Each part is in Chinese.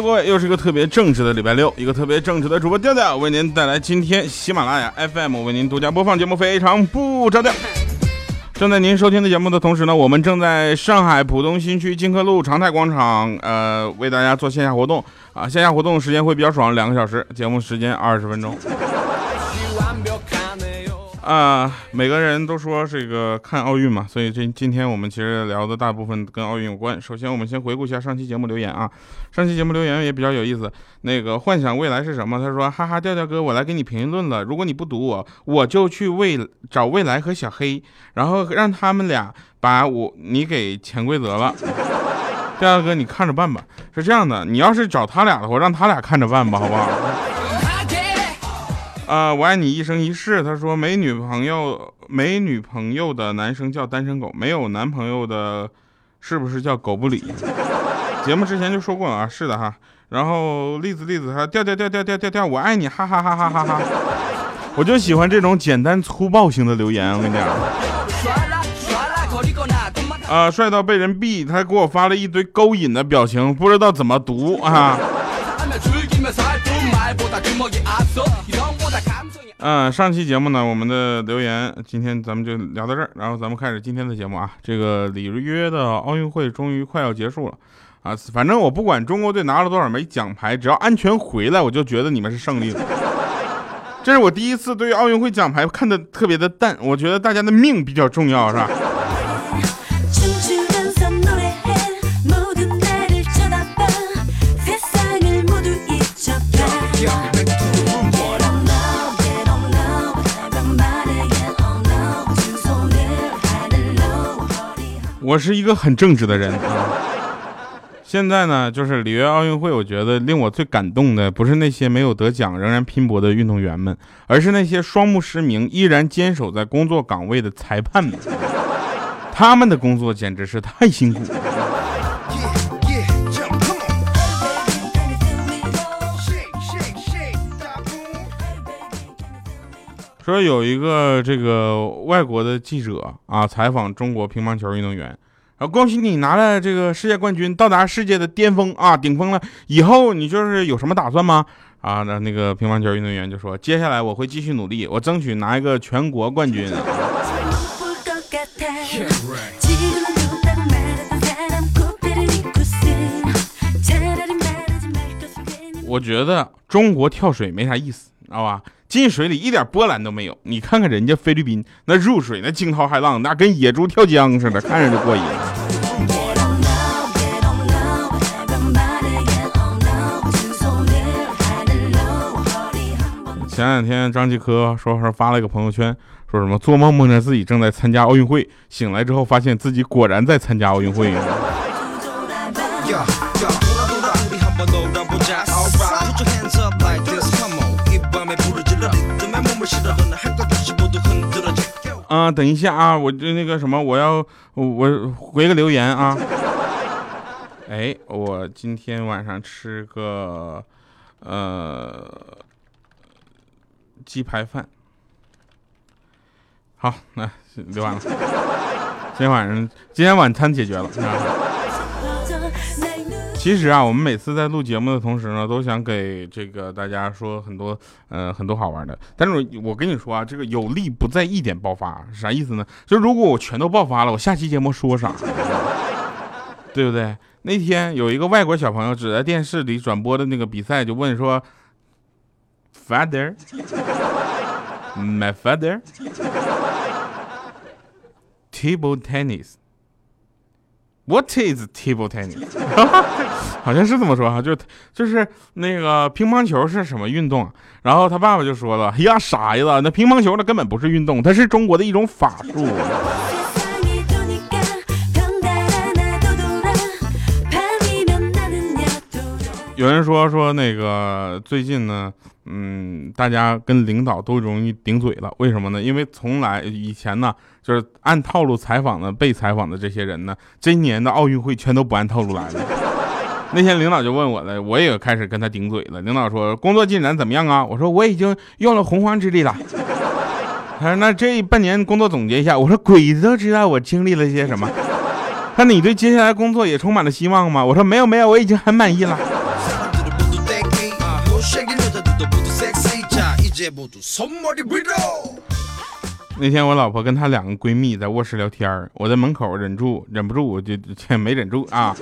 各位，又是一个特别正直的礼拜六，一个特别正直的主播调调为您带来今天喜马拉雅 FM 为您独家播放节目，非常不着调。正在您收听的节目的同时呢，我们正在上海浦东新区金科路长泰广场，呃，为大家做线下活动啊，线下活动时间会比较爽，两个小时，节目时间二十分钟。啊，每个人都说这个看奥运嘛，所以这今天我们其实聊的大部分跟奥运有关。首先，我们先回顾一下上期节目留言啊，上期节目留言也比较有意思。那个幻想未来是什么？他说：哈哈，调调哥，我来给你评论了。如果你不读我，我就去未找未来和小黑，然后让他们俩把我你给潜规则了。调调哥，你看着办吧。是这样的，你要是找他俩的话，让他俩看着办吧，好不好？啊，我爱你一生一世。他说没女朋友，没女朋友的男生叫单身狗，没有男朋友的，是不是叫狗不理？节目之前就说过了啊，是的哈。然后栗子栗子他调调调调调调调，我爱你，哈哈哈哈哈哈。我就喜欢这种简单粗暴型的留言，我跟你讲。啊，帅到被人毙，他给我发了一堆勾引的表情，不知道怎么读啊。嗯，上期节目呢，我们的留言今天咱们就聊到这儿，然后咱们开始今天的节目啊。这个里约的奥运会终于快要结束了啊，反正我不管中国队拿了多少枚奖牌，只要安全回来，我就觉得你们是胜利的。这是我第一次对于奥运会奖牌看的特别的淡，我觉得大家的命比较重要，是吧？我是一个很正直的人啊。现在呢，就是里约奥运会，我觉得令我最感动的不是那些没有得奖仍然拼搏的运动员们，而是那些双目失明依然坚守在工作岗位的裁判们。他们的工作简直是太辛苦。了。说有一个这个外国的记者啊，采访中国乒乓球运动员，然后恭喜你拿了这个世界冠军，到达世界的巅峰啊，顶峰了。以后你就是有什么打算吗？啊，那那个乒乓球运动员就说，接下来我会继续努力，我争取拿一个全国冠军。我觉得中国跳水没啥意思，知道吧？进水里一点波澜都没有，你看看人家菲律宾那入水那惊涛骇浪，那跟野猪跳江似的，看着就过瘾。前两天张继科说说发了一个朋友圈，说什么做梦梦见自己正在参加奥运会，醒来之后发现自己果然在参加奥运会。啊，等一下啊，我就那个什么，我要我回个留言啊。哎，我今天晚上吃个呃鸡排饭。好，那留完了。今天晚上今天晚餐解决了。其实啊，我们每次在录节目的同时呢，都想给这个大家说很多，呃，很多好玩的。但是我跟你说啊，这个有利不在一点爆发，啥意思呢？就如果我全都爆发了，我下期节目说啥？对不对？那天有一个外国小朋友指在电视里转播的那个比赛，就问说：“Father，my father，table tennis。” What is table tennis？好像是这么说哈，就就是那个乒乓球是什么运动？然后他爸爸就说了：“呀，傻子，那乒乓球那根本不是运动，它是中国的一种法术。”有人说说那个最近呢，嗯，大家跟领导都容易顶嘴了，为什么呢？因为从来以前呢，就是按套路采访的、被采访的这些人呢，今年的奥运会全都不按套路来了。那天领导就问我了，我也开始跟他顶嘴了。领导说工作进展怎么样啊？我说我已经用了洪荒之力了。他说那这半年工作总结一下，我说鬼都知道我经历了些什么。那你对接下来工作也充满了希望吗？我说没有没有，我已经很满意了。那天我老婆跟她两个闺蜜在卧室聊天我在门口忍住忍不住我就没忍住啊，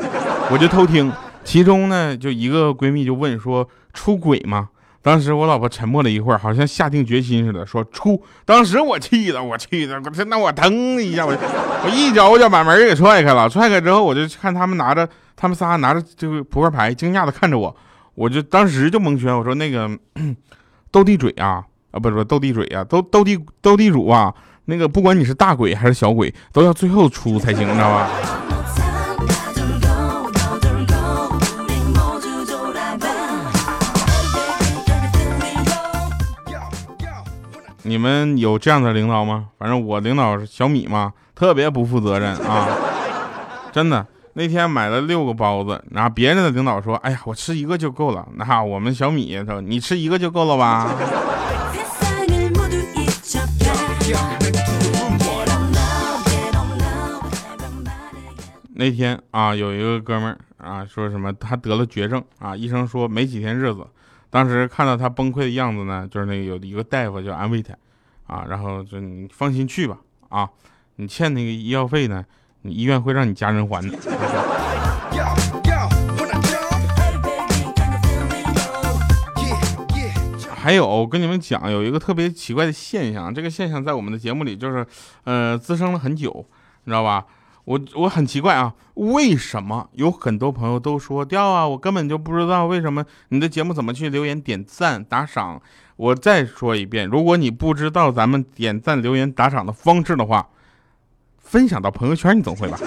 我就偷听。其中呢，就一个闺蜜就问说出轨吗？当时我老婆沉默了一会儿，好像下定决心似的，说出。当时我气的，我气的，我那我腾一下，我我一脚我就把门给踹开了。踹开之后，我就看他们拿着，他们仨拿着这个扑克牌，惊讶的看着我。我就当时就蒙圈，我说那个斗地主啊，啊不是不是斗地主啊，斗斗地斗地主啊，那个不管你是大鬼还是小鬼，都要最后出才行，你知道吧？你们有这样的领导吗？反正我领导是小米嘛，特别不负责任啊！真的，那天买了六个包子，然后别人的领导说：“哎呀，我吃一个就够了。”那我们小米说：“你吃一个就够了吧？” 那天啊，有一个哥们儿啊，说什么他得了绝症啊，医生说没几天日子。当时看到他崩溃的样子呢，就是那个有一个大夫就安慰他，啊，然后就你放心去吧，啊，你欠那个医药费呢，你医院会让你家人还的。还有，我跟你们讲，有一个特别奇怪的现象，这个现象在我们的节目里就是，呃，滋生了很久，你知道吧？我我很奇怪啊，为什么有很多朋友都说掉啊？我根本就不知道为什么你的节目怎么去留言、点赞、打赏。我再说一遍，如果你不知道咱们点赞、留言、打赏的方式的话，分享到朋友圈，你总会吧？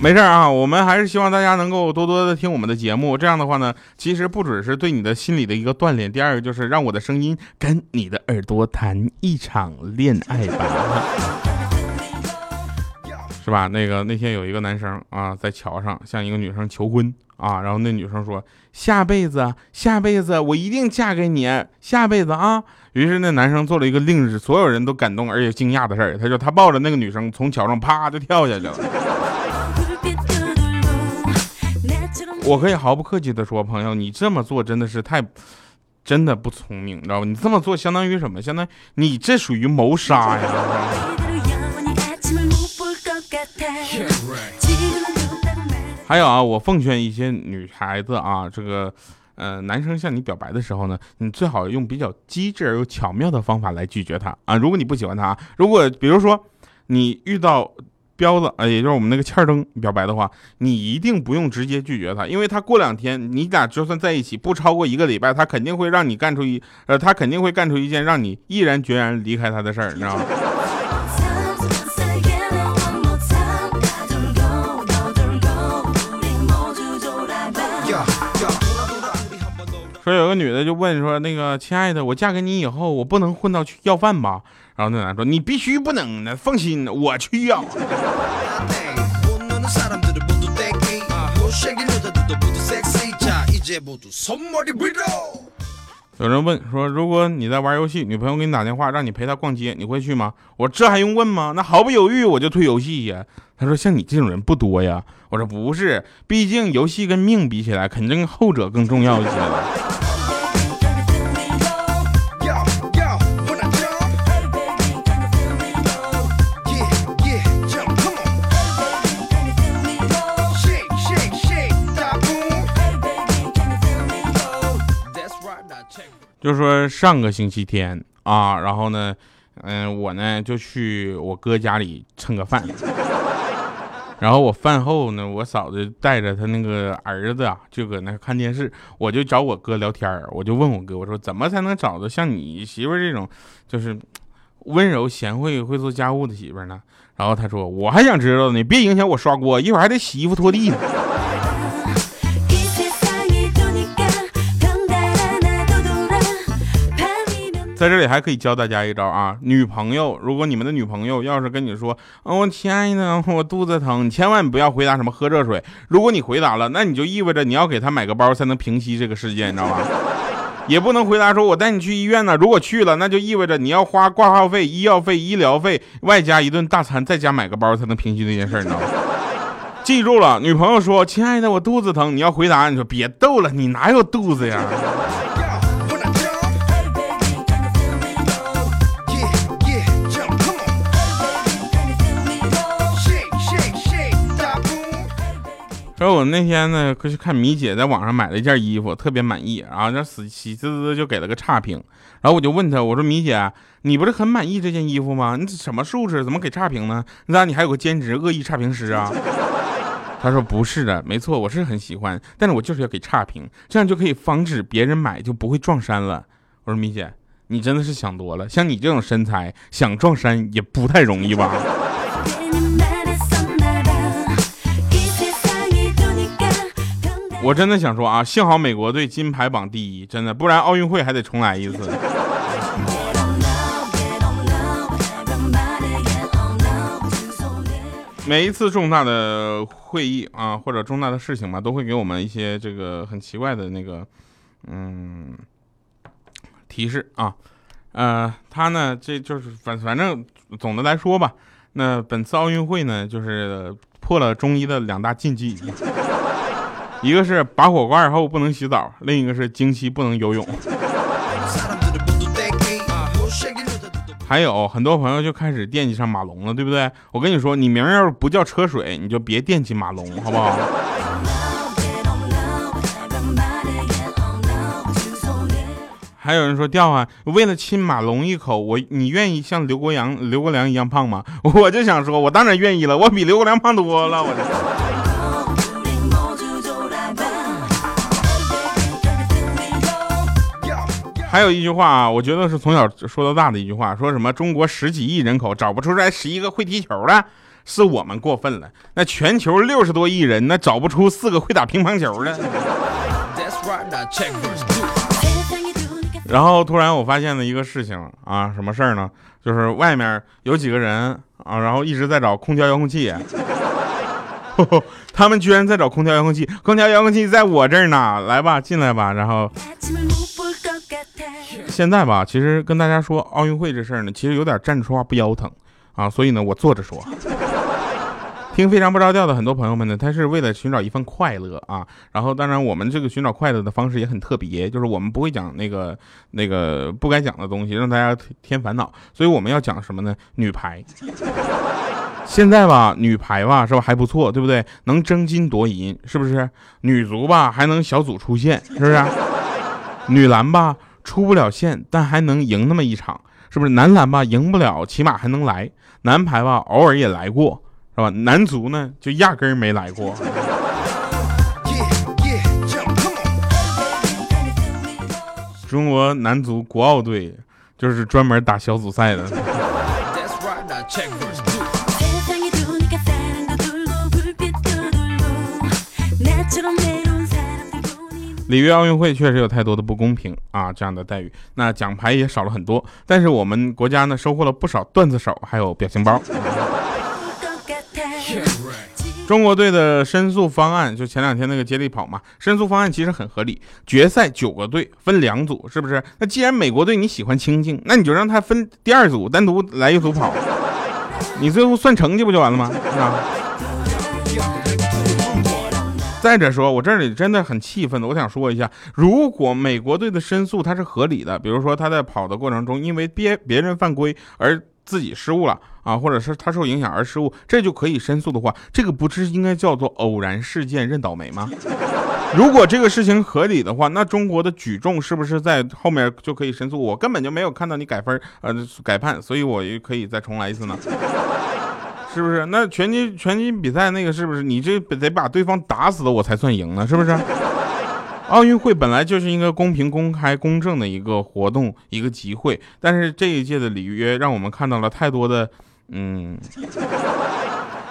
没事啊，我们还是希望大家能够多多的听我们的节目。这样的话呢，其实不只是对你的心理的一个锻炼，第二个就是让我的声音跟你的耳朵谈一场恋爱吧，是吧？那个那天有一个男生啊，在桥上向一个女生求婚啊，然后那女生说下辈子，下辈子我一定嫁给你，下辈子啊。于是那男生做了一个令所有人都感动而且惊讶的事儿，他说他抱着那个女生从桥上啪就跳下去了。我可以毫不客气的说，朋友，你这么做真的是太，真的不聪明，你知道吧？你这么做相当于什么？相当于你这属于谋杀呀！还有啊，我奉劝一些女孩子啊，这个，呃，男生向你表白的时候呢，你最好用比较机智而又巧妙的方法来拒绝他啊。如果你不喜欢他，如果比如说你遇到。彪子，呃，也就是我们那个欠儿灯表白的话，你一定不用直接拒绝他，因为他过两天，你俩就算在一起不超过一个礼拜，他肯定会让你干出一，呃，他肯定会干出一件让你毅然决然离开他的事儿，你知道吗？个女的就问说，那个亲爱的，我嫁给你以后，我不能混到去要饭吧？然后那男说，你必须不能的，放心，我去要。有人问说，如果你在玩游戏，女朋友给你打电话让你陪她逛街，你会去吗？我说这还用问吗？那毫不犹豫我就退游戏呀。他说像你这种人不多呀。我说不是，毕竟游戏跟命比起来，肯定后者更重要一些就说上个星期天啊，然后呢，嗯，我呢就去我哥家里蹭个饭，然后我饭后呢，我嫂子带着他那个儿子啊，就搁那看电视，我就找我哥聊天我就问我哥，我说怎么才能找到像你媳妇这种，就是温柔贤惠、会做家务的媳妇呢？然后他说，我还想知道呢，别影响我刷锅，一会儿还得洗衣服、拖地呢。在这里还可以教大家一招啊，女朋友，如果你们的女朋友要是跟你说，嗯哦，亲爱的，我肚子疼，你千万不要回答什么喝热水。如果你回答了，那你就意味着你要给她买个包才能平息这个事件，你知道吗？也不能回答说我带你去医院呢。如果去了，那就意味着你要花挂号费、医药费、医疗费，外加一顿大餐，再加买个包才能平息这件事，你知道吗？记住了，女朋友说：“亲爱的，我肚子疼。”你要回答，你说别逗了，你哪有肚子呀？说我那天呢，过去看米姐在网上买了一件衣服，特别满意，然后那喜喜滋滋就给了个差评。然后我就问她，我说米姐，你不是很满意这件衣服吗？你什么素质，怎么给差评呢？那你还有个兼职，恶意差评师啊？她说不是的，没错，我是很喜欢，但是我就是要给差评，这样就可以防止别人买就不会撞衫了。我说米姐，你真的是想多了，像你这种身材，想撞衫也不太容易吧？我真的想说啊，幸好美国队金牌榜第一，真的，不然奥运会还得重来一次。每一次重大的会议啊，或者重大的事情嘛，都会给我们一些这个很奇怪的那个，嗯，提示啊。呃，他呢，这就是反反正总的来说吧，那本次奥运会呢，就是破了中医的两大禁忌。一个是拔火罐后不能洗澡，另一个是经期不能游泳。还有很多朋友就开始惦记上马龙了，对不对？我跟你说，你名要是不叫车水，你就别惦记马龙，好不好？还有人说掉啊，为了亲马龙一口，我你愿意像刘国梁、刘国梁一样胖吗？我就想说，我当然愿意了，我比刘国梁胖多了，我。还有一句话啊，我觉得是从小说到大的一句话，说什么中国十几亿人口找不出来十一个会踢球的，是我们过分了。那全球六十多亿人，那找不出四个会打乒乓球的。然后突然我发现了一个事情啊，什么事儿呢？就是外面有几个人啊，然后一直在找空调遥控器，他们居然在找空调遥控器，空调遥控器在我这儿呢，来吧，进来吧，然后。现在吧，其实跟大家说奥运会这事儿呢，其实有点站着说话不腰疼啊，所以呢，我坐着说。听非常不着调的很多朋友们呢，他是为了寻找一份快乐啊。然后，当然我们这个寻找快乐的方式也很特别，就是我们不会讲那个那个不该讲的东西，让大家添烦恼。所以我们要讲什么呢？女排。现在吧，女排吧是吧还不错，对不对？能争金夺银，是不是？女足吧还能小组出线，是不是？女篮吧。出不了线，但还能赢那么一场，是不是？男篮吧，赢不了，起码还能来；男排吧，偶尔也来过，是吧？男足呢，就压根儿没来过。中国男足国奥队就是专门打小组赛的。里约奥运会确实有太多的不公平啊，这样的待遇，那奖牌也少了很多。但是我们国家呢，收获了不少段子手，还有表情包。中国队的申诉方案，就前两天那个接力跑嘛，申诉方案其实很合理。决赛九个队分两组，是不是？那既然美国队你喜欢清静，那你就让他分第二组，单独来一组跑，你最后算成绩不就完了吗？是吧？再者说，我这里真的很气愤的，我想说一下，如果美国队的申诉它是合理的，比如说他在跑的过程中，因为别别人犯规而自己失误了啊，或者是他受影响而失误，这就可以申诉的话，这个不是应该叫做偶然事件认倒霉吗？如果这个事情合理的话，那中国的举重是不是在后面就可以申诉？我根本就没有看到你改分呃改判，所以我也可以再重来一次呢？是不是？那拳击拳击比赛那个是不是你这得把对方打死了我才算赢呢？是不是？奥运会本来就是一个公平、公开、公正的一个活动，一个集会，但是这一届的里约让我们看到了太多的，嗯，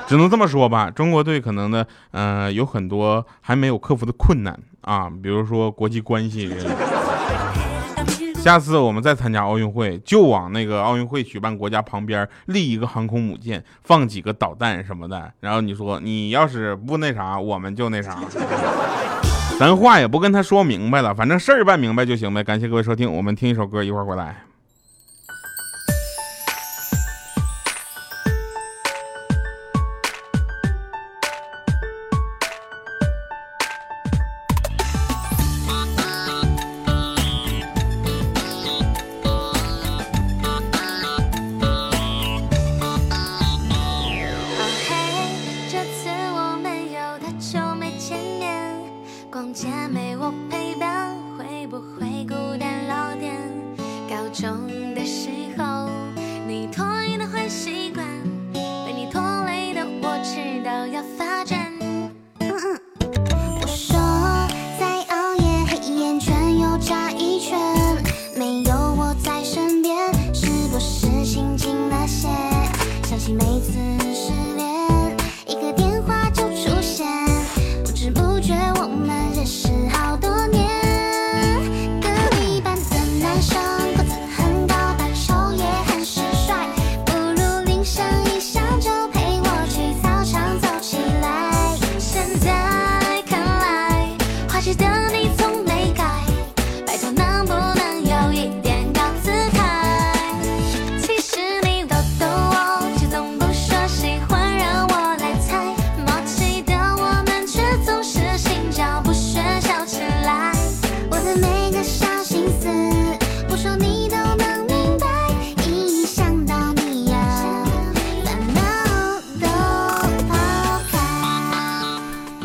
只能这么说吧。中国队可能呢，呃，有很多还没有克服的困难啊，比如说国际关系。下次我们再参加奥运会，就往那个奥运会举办国家旁边立一个航空母舰，放几个导弹什么的。然后你说你要是不那啥，我们就那啥。咱话也不跟他说明白了，反正事儿办明白就行呗。感谢各位收听，我们听一首歌，一会儿回来。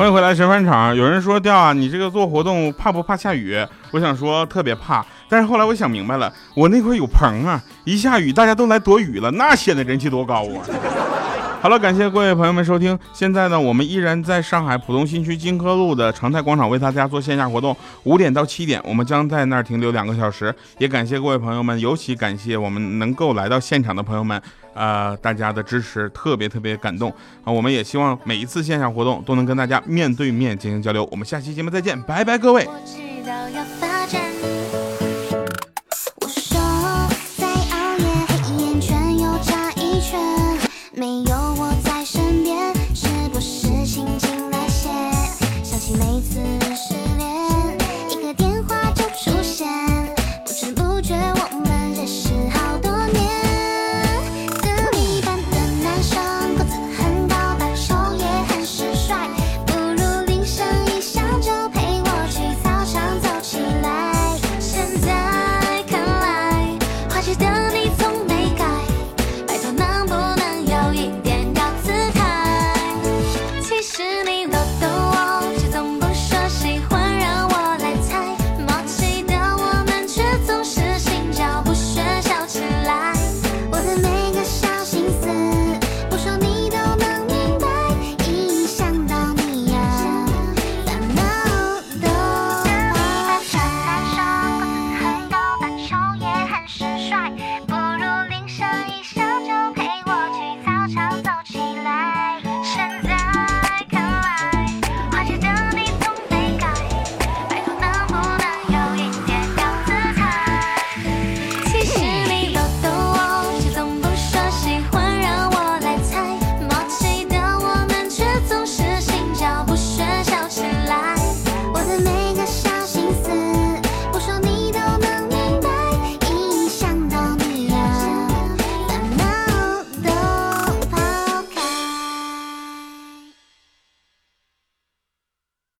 迎回来神饭场。有人说调啊，你这个做活动怕不怕下雨？我想说特别怕，但是后来我想明白了，我那块有棚啊，一下雨大家都来躲雨了，那显得人气多高啊！好了，感谢各位朋友们收听。现在呢，我们依然在上海浦东新区金科路的长泰广场为大家做线下活动，五点到七点，我们将在那儿停留两个小时。也感谢各位朋友们，尤其感谢我们能够来到现场的朋友们。呃，大家的支持特别特别感动啊！我们也希望每一次线下活动都能跟大家面对面进行交流。我们下期节目再见，拜拜，各位。我知道要